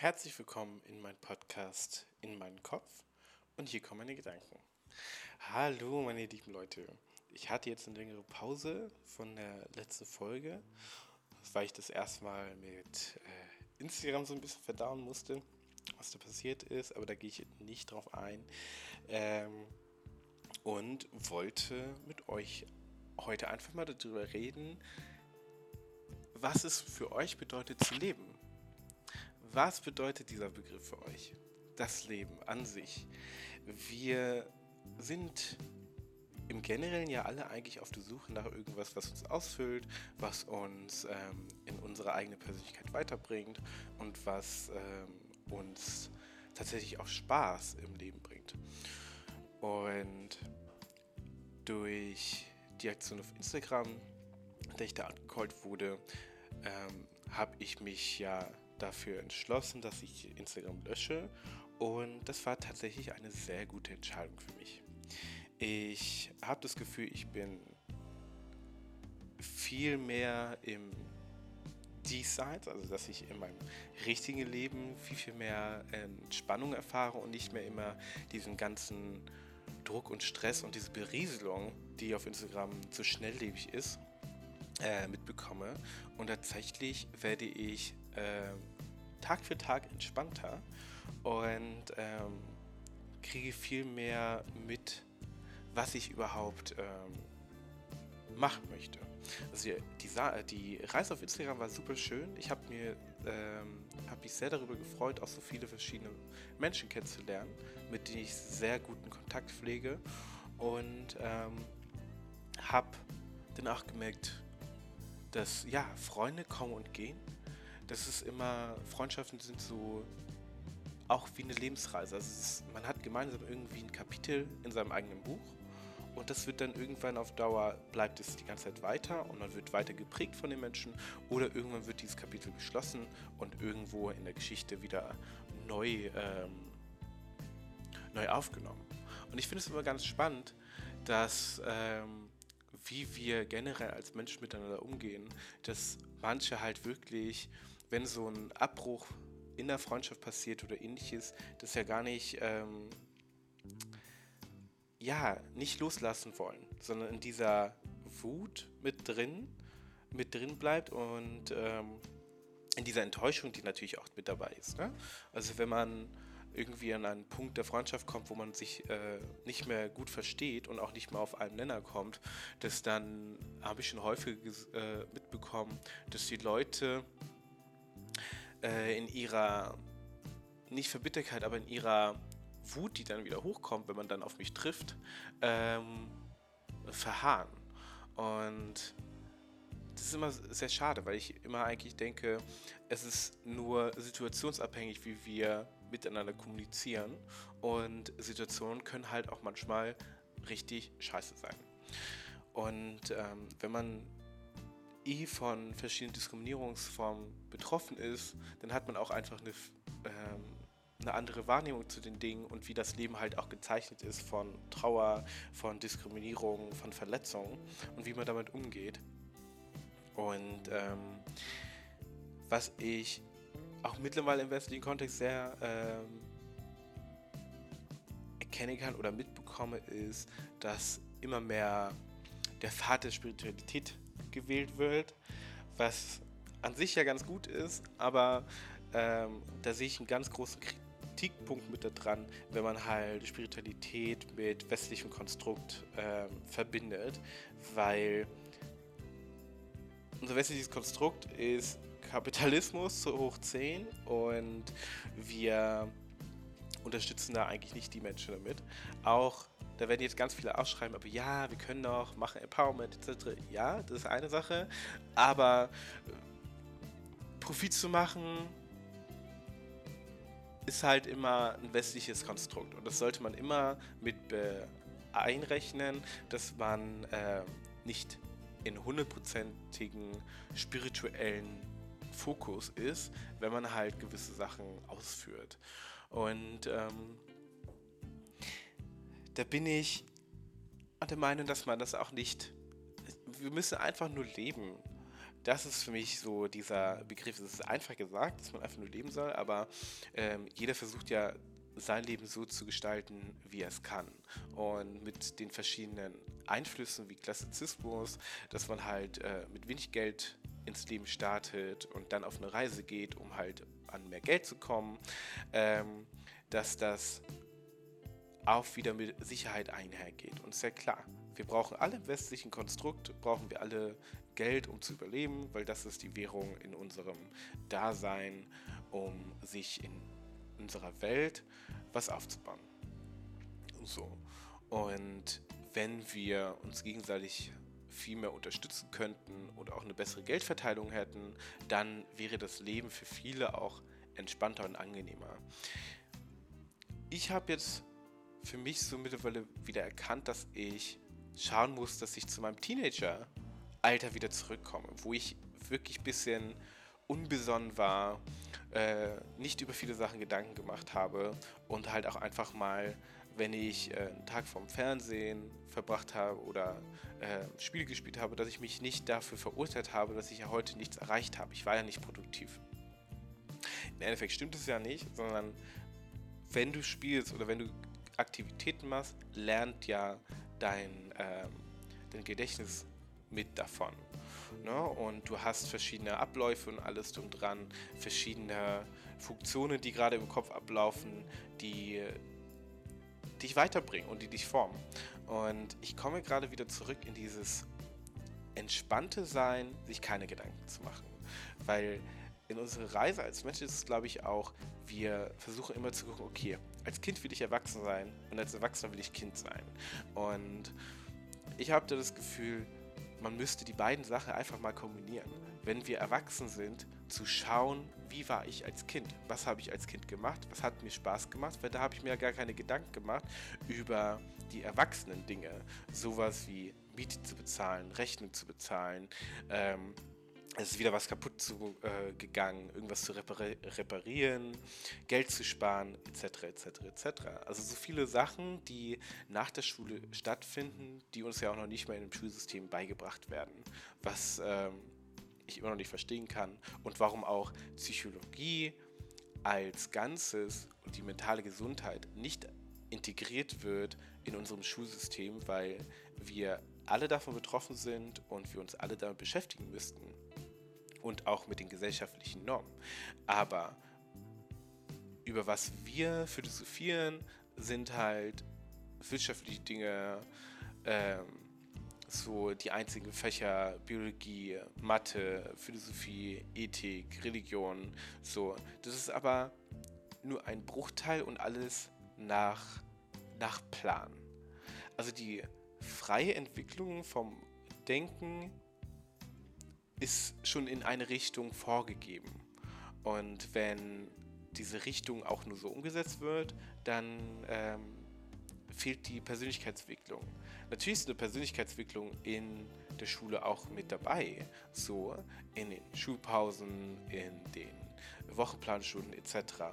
Herzlich willkommen in meinem Podcast In meinen Kopf und hier kommen meine Gedanken. Hallo meine lieben Leute. Ich hatte jetzt eine längere Pause von der letzten Folge, weil ich das erstmal mit äh, Instagram so ein bisschen verdauen musste, was da passiert ist, aber da gehe ich nicht drauf ein. Ähm, und wollte mit euch heute einfach mal darüber reden, was es für euch bedeutet zu leben was bedeutet dieser Begriff für euch? Das Leben an sich. Wir sind im Generellen ja alle eigentlich auf der Suche nach irgendwas, was uns ausfüllt, was uns ähm, in unsere eigene Persönlichkeit weiterbringt und was ähm, uns tatsächlich auch Spaß im Leben bringt. Und durch die Aktion auf Instagram, der ich da angecallt wurde, ähm, habe ich mich ja dafür entschlossen, dass ich Instagram lösche und das war tatsächlich eine sehr gute Entscheidung für mich. Ich habe das Gefühl, ich bin viel mehr im Diesseits, also dass ich in meinem richtigen Leben viel, viel mehr Entspannung erfahre und nicht mehr immer diesen ganzen Druck und Stress und diese Berieselung, die auf Instagram so schnelllebig ist, äh, mitbekomme. Und tatsächlich werde ich äh, Tag für Tag entspannter und ähm, kriege viel mehr mit, was ich überhaupt ähm, machen möchte. Also die, die, Reise auf Instagram war super schön. Ich habe mir ähm, hab mich sehr darüber gefreut, auch so viele verschiedene Menschen kennenzulernen, mit denen ich sehr guten Kontakt pflege und ähm, habe dann auch gemerkt, dass ja Freunde kommen und gehen das ist immer, Freundschaften sind so auch wie eine Lebensreise. Also ist, man hat gemeinsam irgendwie ein Kapitel in seinem eigenen Buch und das wird dann irgendwann auf Dauer, bleibt es die ganze Zeit weiter und man wird weiter geprägt von den Menschen oder irgendwann wird dieses Kapitel geschlossen und irgendwo in der Geschichte wieder neu, ähm, neu aufgenommen. Und ich finde es immer ganz spannend, dass ähm, wie wir generell als Menschen miteinander umgehen, dass manche halt wirklich wenn so ein Abbruch in der Freundschaft passiert oder ähnliches, das ja gar nicht, ähm, ja, nicht loslassen wollen, sondern in dieser Wut mit drin, mit drin bleibt und ähm, in dieser Enttäuschung, die natürlich auch mit dabei ist. Ne? Also wenn man irgendwie an einen Punkt der Freundschaft kommt, wo man sich äh, nicht mehr gut versteht und auch nicht mehr auf einen Nenner kommt, dass dann habe ich schon häufig äh, mitbekommen, dass die Leute äh, in ihrer, nicht Verbitterkeit, aber in ihrer Wut, die dann wieder hochkommt, wenn man dann auf mich trifft, ähm, verharren. Und das ist immer sehr schade, weil ich immer eigentlich denke, es ist nur situationsabhängig, wie wir miteinander kommunizieren. Und Situationen können halt auch manchmal richtig scheiße sein. Und ähm, wenn man eh von verschiedenen Diskriminierungsformen betroffen ist, dann hat man auch einfach eine, ähm, eine andere Wahrnehmung zu den Dingen und wie das Leben halt auch gezeichnet ist von Trauer, von Diskriminierung, von Verletzungen und wie man damit umgeht. Und ähm, was ich auch mittlerweile im westlichen Kontext sehr ähm, erkennen kann oder mitbekomme, ist, dass immer mehr der Pfad der Spiritualität gewählt wird, was an sich ja ganz gut ist, aber ähm, da sehe ich einen ganz großen Kritikpunkt mit da dran, wenn man halt Spiritualität mit westlichem Konstrukt ähm, verbindet, weil unser westliches Konstrukt ist Kapitalismus zu hoch 10 und wir unterstützen da eigentlich nicht die Menschen damit. Auch da werden jetzt ganz viele aufschreiben, aber ja, wir können doch machen Empowerment etc. Ja, das ist eine Sache, aber äh, Profit zu machen ist halt immer ein westliches Konstrukt und das sollte man immer mit einrechnen, dass man äh, nicht in hundertprozentigen spirituellen Fokus ist, wenn man halt gewisse Sachen ausführt. Und ähm, da bin ich der Meinung, dass man das auch nicht. Wir müssen einfach nur leben. das ist für mich so dieser Begriff. Es ist einfach gesagt, dass man einfach nur leben soll, aber ähm, jeder versucht ja sein Leben so zu gestalten, wie er es kann. Und mit den verschiedenen Einflüssen wie Klassizismus, dass man halt äh, mit wenig Geld ins Leben startet und dann auf eine Reise geht, um halt an mehr Geld zu kommen, ähm, dass das auch wieder mit Sicherheit einhergeht. Und ist ja klar, wir brauchen alle im westlichen Konstrukt, brauchen wir alle Geld, um zu überleben, weil das ist die Währung in unserem Dasein, um sich in unserer Welt was aufzubauen. So. Und wenn wir uns gegenseitig viel mehr unterstützen könnten oder auch eine bessere Geldverteilung hätten, dann wäre das Leben für viele auch entspannter und angenehmer. Ich habe jetzt für mich so mittlerweile wieder erkannt, dass ich schauen muss, dass ich zu meinem Teenager-Alter wieder zurückkomme, wo ich wirklich ein bisschen unbesonnen war, äh, nicht über viele Sachen Gedanken gemacht habe und halt auch einfach mal, wenn ich äh, einen Tag vorm Fernsehen verbracht habe oder äh, Spiele gespielt habe, dass ich mich nicht dafür verurteilt habe, dass ich ja heute nichts erreicht habe. Ich war ja nicht produktiv. Im Endeffekt stimmt es ja nicht, sondern wenn du spielst oder wenn du Aktivitäten machst, lernt ja dein, ähm, dein Gedächtnis mit davon. Ne? Und du hast verschiedene Abläufe und alles drum dran, verschiedene Funktionen, die gerade im Kopf ablaufen, die dich weiterbringen und die dich formen. Und ich komme gerade wieder zurück in dieses entspannte Sein, sich keine Gedanken zu machen. Weil in unserer Reise als Mensch ist es, glaube ich, auch, wir versuchen immer zu gucken, okay, als Kind will ich erwachsen sein und als Erwachsener will ich Kind sein. Und ich habe da das Gefühl, man müsste die beiden Sachen einfach mal kombinieren. Wenn wir erwachsen sind, zu schauen, wie war ich als Kind? Was habe ich als Kind gemacht? Was hat mir Spaß gemacht? Weil da habe ich mir ja gar keine Gedanken gemacht über die erwachsenen Dinge. Sowas wie Miete zu bezahlen, Rechnung zu bezahlen, ähm, es ist wieder was kaputt zu, äh, gegangen, irgendwas zu repari reparieren, Geld zu sparen, etc., etc., etc. Also so viele Sachen, die nach der Schule stattfinden, die uns ja auch noch nicht mal in dem Schulsystem beigebracht werden, was ähm, ich immer noch nicht verstehen kann und warum auch Psychologie als Ganzes und die mentale Gesundheit nicht integriert wird in unserem Schulsystem, weil wir alle davon betroffen sind und wir uns alle damit beschäftigen müssten und auch mit den gesellschaftlichen Normen. Aber über was wir philosophieren, sind halt wirtschaftliche Dinge, ähm, so die einzigen Fächer Biologie, Mathe, Philosophie, Ethik, Religion, so. Das ist aber nur ein Bruchteil und alles nach, nach Plan. Also die freie Entwicklung vom Denken ist schon in eine Richtung vorgegeben. Und wenn diese Richtung auch nur so umgesetzt wird, dann ähm, fehlt die Persönlichkeitsentwicklung. Natürlich ist eine Persönlichkeitsentwicklung in der Schule auch mit dabei, so in den Schulpausen, in den Wochenplanstunden etc.,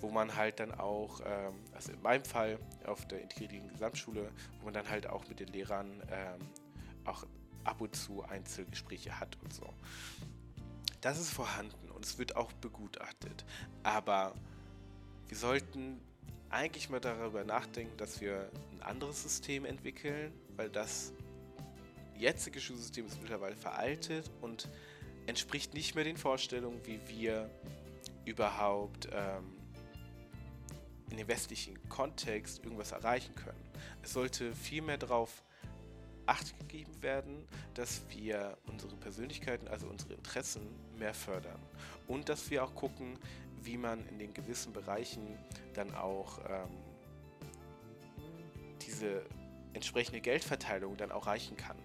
wo man halt dann auch, ähm, also in meinem Fall auf der integrierten Gesamtschule, wo man dann halt auch mit den Lehrern ähm, auch ab und zu Einzelgespräche hat und so. Das ist vorhanden und es wird auch begutachtet. Aber wir sollten eigentlich mal darüber nachdenken, dass wir ein anderes System entwickeln, weil das jetzige Schulsystem ist mittlerweile veraltet und entspricht nicht mehr den Vorstellungen, wie wir überhaupt ähm, in dem westlichen Kontext irgendwas erreichen können. Es sollte viel mehr darauf Acht gegeben werden, dass wir unsere Persönlichkeiten, also unsere Interessen mehr fördern. Und dass wir auch gucken, wie man in den gewissen Bereichen dann auch ähm, diese entsprechende Geldverteilung dann auch reichen kann.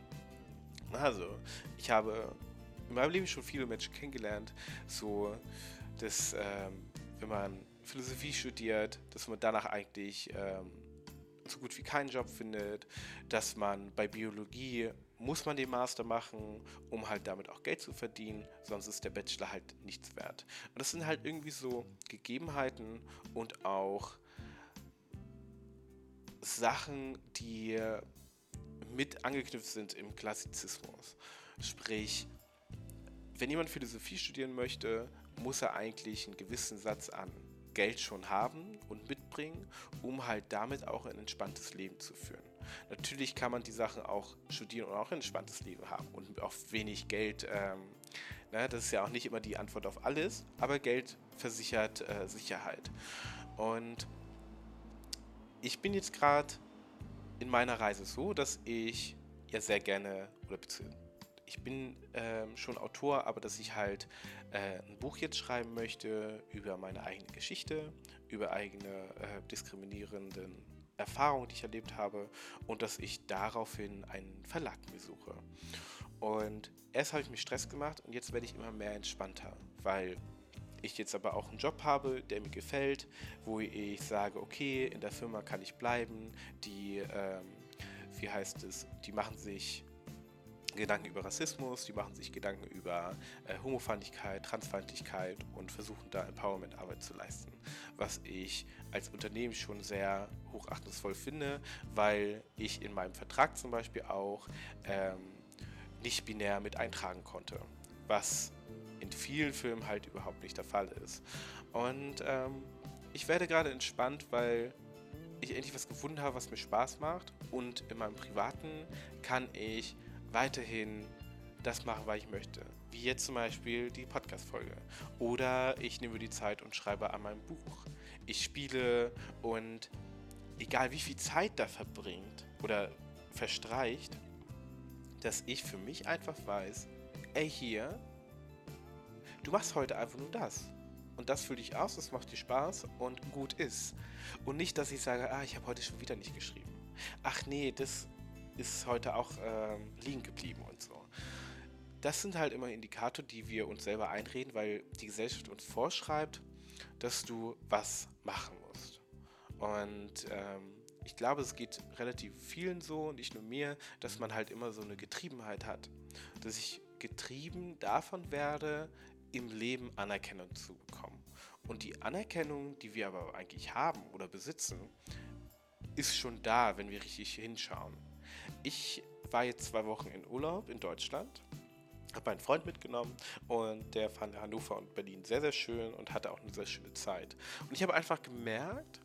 Also, ich habe in meinem Leben schon viele Menschen kennengelernt, so dass ähm, wenn man Philosophie studiert, dass man danach eigentlich ähm, so gut wie keinen Job findet, dass man bei Biologie muss man den Master machen, um halt damit auch Geld zu verdienen, sonst ist der Bachelor halt nichts wert. Und das sind halt irgendwie so Gegebenheiten und auch Sachen, die mit angeknüpft sind im Klassizismus. Sprich, wenn jemand Philosophie studieren möchte, muss er eigentlich einen gewissen Satz an Geld schon haben und mitbringen, um halt damit auch ein entspanntes Leben zu führen. Natürlich kann man die Sachen auch studieren und auch ein entspanntes Leben haben und auch wenig Geld. Ähm, ne, das ist ja auch nicht immer die Antwort auf alles, aber Geld versichert äh, Sicherheit. Und ich bin jetzt gerade in meiner Reise so, dass ich ja sehr gerne oder beziehungsweise ich bin ähm, schon Autor, aber dass ich halt äh, ein Buch jetzt schreiben möchte über meine eigene Geschichte, über eigene äh, diskriminierenden Erfahrungen, die ich erlebt habe und dass ich daraufhin einen Verlag besuche. Und erst habe ich mir Stress gemacht und jetzt werde ich immer mehr entspannter, weil ich jetzt aber auch einen Job habe, der mir gefällt, wo ich sage, okay, in der Firma kann ich bleiben, die, ähm, wie heißt es, die machen sich Gedanken über Rassismus, die machen sich Gedanken über äh, Homofeindlichkeit, Transfeindlichkeit und versuchen da Empowerment-Arbeit zu leisten. Was ich als Unternehmen schon sehr hochachtungsvoll finde, weil ich in meinem Vertrag zum Beispiel auch ähm, nicht binär mit eintragen konnte, was in vielen Filmen halt überhaupt nicht der Fall ist. Und ähm, ich werde gerade entspannt, weil ich endlich was gefunden habe, was mir Spaß macht und in meinem Privaten kann ich weiterhin das machen, was ich möchte. Wie jetzt zum Beispiel die Podcast-Folge. Oder ich nehme die Zeit und schreibe an meinem Buch. Ich spiele und egal wie viel Zeit da verbringt oder verstreicht, dass ich für mich einfach weiß, ey hier, du machst heute einfach nur das. Und das fühle dich aus, das macht dir Spaß und gut ist. Und nicht, dass ich sage, ah, ich habe heute schon wieder nicht geschrieben. Ach nee, das ist heute auch ähm, liegen geblieben und so. Das sind halt immer Indikator, die wir uns selber einreden, weil die Gesellschaft uns vorschreibt, dass du was machen musst. Und ähm, ich glaube, es geht relativ vielen so, nicht nur mir, dass man halt immer so eine Getriebenheit hat. Dass ich getrieben davon werde, im Leben Anerkennung zu bekommen. Und die Anerkennung, die wir aber eigentlich haben oder besitzen, ist schon da, wenn wir richtig hinschauen. Ich war jetzt zwei Wochen in Urlaub in Deutschland, habe meinen Freund mitgenommen und der fand Hannover und Berlin sehr, sehr schön und hatte auch eine sehr schöne Zeit. Und ich habe einfach gemerkt,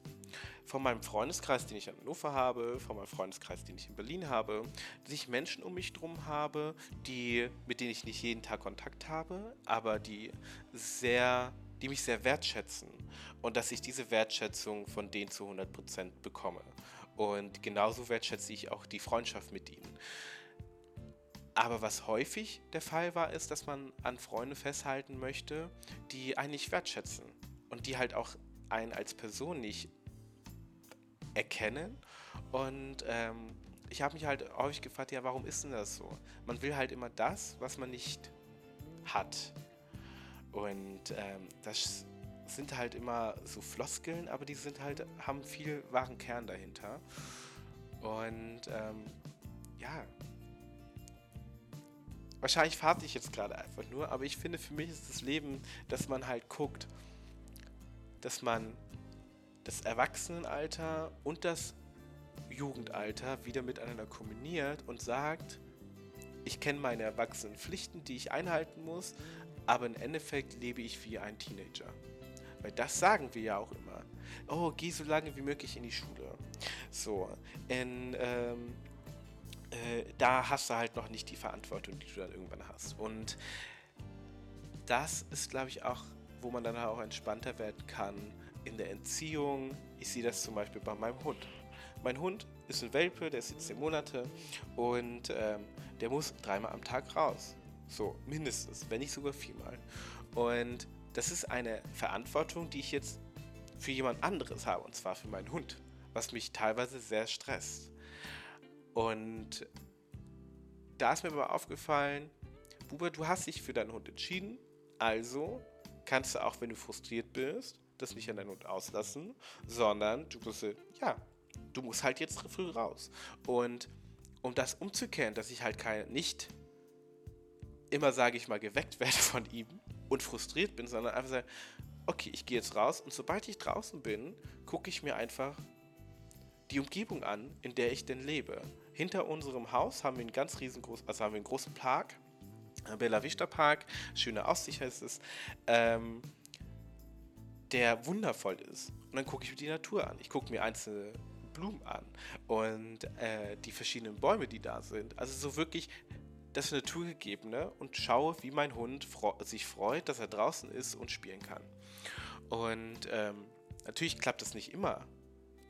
von meinem Freundeskreis, den ich in Hannover habe, von meinem Freundeskreis, den ich in Berlin habe, dass ich Menschen um mich drum habe, die, mit denen ich nicht jeden Tag Kontakt habe, aber die sehr die mich sehr wertschätzen und dass ich diese Wertschätzung von denen zu 100% bekomme. Und genauso wertschätze ich auch die Freundschaft mit ihnen. Aber was häufig der Fall war, ist, dass man an Freunde festhalten möchte, die einen nicht wertschätzen und die halt auch einen als Person nicht erkennen. Und ähm, ich habe mich halt häufig gefragt, ja, warum ist denn das so? Man will halt immer das, was man nicht hat. Und ähm, das sind halt immer so Floskeln, aber die sind halt, haben viel wahren Kern dahinter. Und ähm, ja, wahrscheinlich fahre ich jetzt gerade einfach nur, aber ich finde, für mich ist das Leben, dass man halt guckt, dass man das Erwachsenenalter und das Jugendalter wieder miteinander kombiniert und sagt, ich kenne meine erwachsenen Pflichten, die ich einhalten muss, aber im Endeffekt lebe ich wie ein Teenager. Weil das sagen wir ja auch immer. Oh, geh so lange wie möglich in die Schule. So, in, ähm, äh, da hast du halt noch nicht die Verantwortung, die du dann irgendwann hast. Und das ist, glaube ich, auch, wo man dann auch entspannter werden kann in der Entziehung. Ich sehe das zum Beispiel bei meinem Hund. Mein Hund ist ein Welpe, der ist jetzt 10 Monate und ähm, der muss dreimal am Tag raus. So, mindestens, wenn nicht sogar viermal. Und das ist eine Verantwortung, die ich jetzt für jemand anderes habe, und zwar für meinen Hund, was mich teilweise sehr stresst. Und da ist mir aber aufgefallen, Buber, du hast dich für deinen Hund entschieden, also kannst du auch, wenn du frustriert bist, das nicht an deinen Hund auslassen, sondern du musst, ja, du musst halt jetzt früh raus. Und um das umzukehren, dass ich halt kein, nicht immer, sage ich mal, geweckt werde von ihm, und frustriert bin, sondern einfach sagen, okay, ich gehe jetzt raus und sobald ich draußen bin, gucke ich mir einfach die Umgebung an, in der ich denn lebe. Hinter unserem Haus haben wir einen ganz riesengroßen, also haben wir einen großen Park Bella Vista Park, schöne Aussicht heißt es, ähm, der wundervoll ist. Und dann gucke ich mir die Natur an. Ich gucke mir einzelne Blumen an und äh, die verschiedenen Bäume, die da sind. Also so wirklich das Naturgegebene und schaue, wie mein Hund sich freut, dass er draußen ist und spielen kann. Und ähm, natürlich klappt das nicht immer.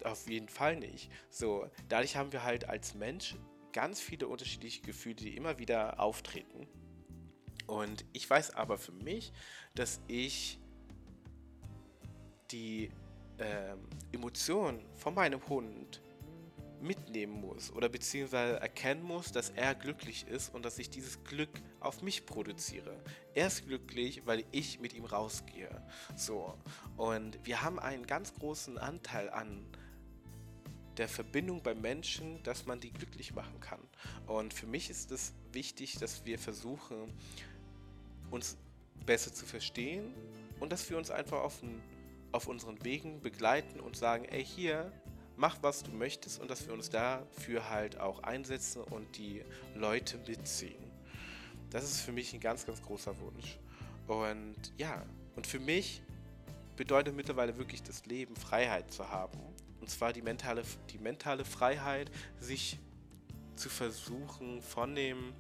Auf jeden Fall nicht. So, dadurch haben wir halt als Mensch ganz viele unterschiedliche Gefühle, die immer wieder auftreten. Und ich weiß aber für mich, dass ich die ähm, Emotionen von meinem Hund mitnehmen muss oder beziehungsweise erkennen muss, dass er glücklich ist und dass ich dieses Glück auf mich produziere. Er ist glücklich, weil ich mit ihm rausgehe. So. Und wir haben einen ganz großen Anteil an der Verbindung bei Menschen, dass man die glücklich machen kann. Und für mich ist es wichtig, dass wir versuchen, uns besser zu verstehen und dass wir uns einfach auf, auf unseren Wegen begleiten und sagen, ey, hier, mach was du möchtest und dass wir uns dafür halt auch einsetzen und die Leute mitziehen. Das ist für mich ein ganz, ganz großer Wunsch. Und ja, und für mich bedeutet mittlerweile wirklich das Leben, Freiheit zu haben. Und zwar die mentale, die mentale Freiheit, sich zu versuchen, von dem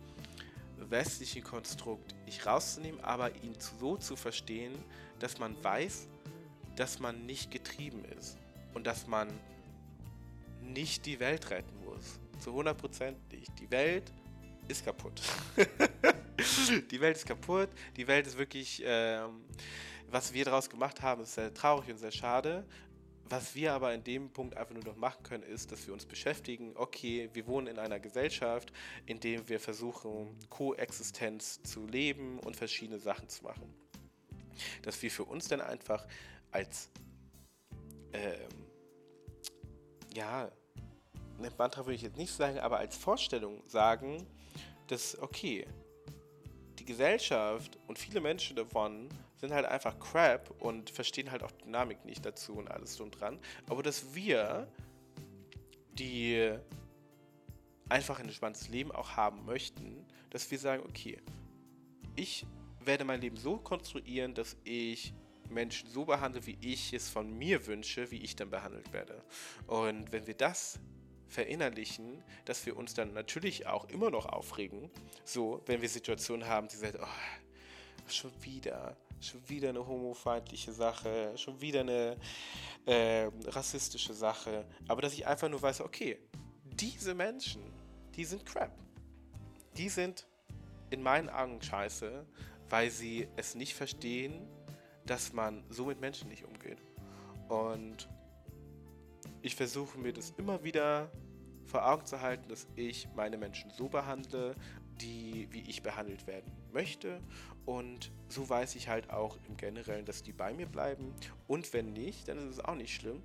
westlichen Konstrukt nicht rauszunehmen, aber ihn so zu verstehen, dass man weiß, dass man nicht getrieben ist und dass man nicht die Welt retten muss. Zu 100% nicht. Die Welt ist kaputt. die Welt ist kaputt. Die Welt ist wirklich, ähm, was wir daraus gemacht haben, ist sehr traurig und sehr schade. Was wir aber in dem Punkt einfach nur noch machen können, ist, dass wir uns beschäftigen, okay, wir wohnen in einer Gesellschaft, in der wir versuchen, Koexistenz zu leben und verschiedene Sachen zu machen. Dass wir für uns dann einfach als ähm, ja, eine Mantra würde ich jetzt nicht sagen, aber als Vorstellung sagen, dass, okay, die Gesellschaft und viele Menschen davon sind halt einfach crap und verstehen halt auch Dynamik nicht dazu und alles drum dran. Aber dass wir, die einfach ein entspanntes Leben auch haben möchten, dass wir sagen, okay, ich werde mein Leben so konstruieren, dass ich Menschen so behandle, wie ich es von mir wünsche, wie ich dann behandelt werde. Und wenn wir das verinnerlichen, dass wir uns dann natürlich auch immer noch aufregen, so, wenn wir Situationen haben, die sagen, oh, schon wieder, schon wieder eine homofeindliche Sache, schon wieder eine äh, rassistische Sache, aber dass ich einfach nur weiß, okay, diese Menschen, die sind crap. Die sind in meinen Augen scheiße, weil sie es nicht verstehen, dass man so mit Menschen nicht umgeht. Und ich versuche mir das immer wieder vor Augen zu halten, dass ich meine Menschen so behandle, die, wie ich behandelt werden möchte. Und so weiß ich halt auch im Generellen, dass die bei mir bleiben. Und wenn nicht, dann ist es auch nicht schlimm,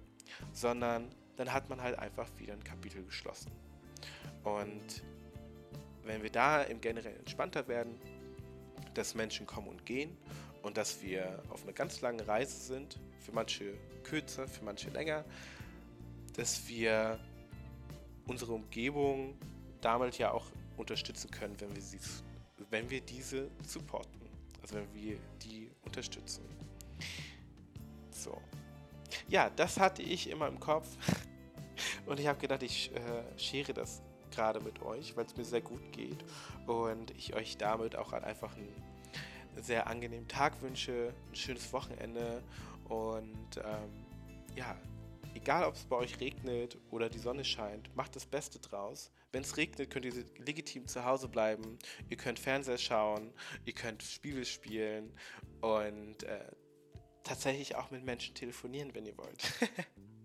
sondern dann hat man halt einfach wieder ein Kapitel geschlossen. Und wenn wir da im Generellen entspannter werden, dass Menschen kommen und gehen und dass wir auf einer ganz langen Reise sind, für manche kürzer, für manche länger, dass wir unsere Umgebung damit ja auch unterstützen können, wenn wir, sie, wenn wir diese supporten. Also wenn wir die unterstützen. So. Ja, das hatte ich immer im Kopf. Und ich habe gedacht, ich äh, schere das gerade mit euch, weil es mir sehr gut geht. Und ich euch damit auch einfach einen sehr angenehmen Tag wünsche, ein schönes Wochenende. Und ähm, ja, Egal, ob es bei euch regnet oder die Sonne scheint, macht das Beste draus. Wenn es regnet, könnt ihr legitim zu Hause bleiben. Ihr könnt Fernseher schauen, ihr könnt Spiele spielen und äh, tatsächlich auch mit Menschen telefonieren, wenn ihr wollt.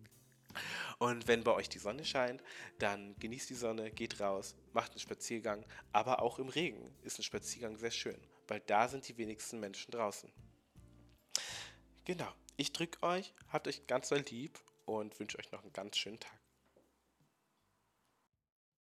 und wenn bei euch die Sonne scheint, dann genießt die Sonne, geht raus, macht einen Spaziergang. Aber auch im Regen ist ein Spaziergang sehr schön, weil da sind die wenigsten Menschen draußen. Genau. Ich drücke euch, habt euch ganz doll lieb und wünsche euch noch einen ganz schönen Tag.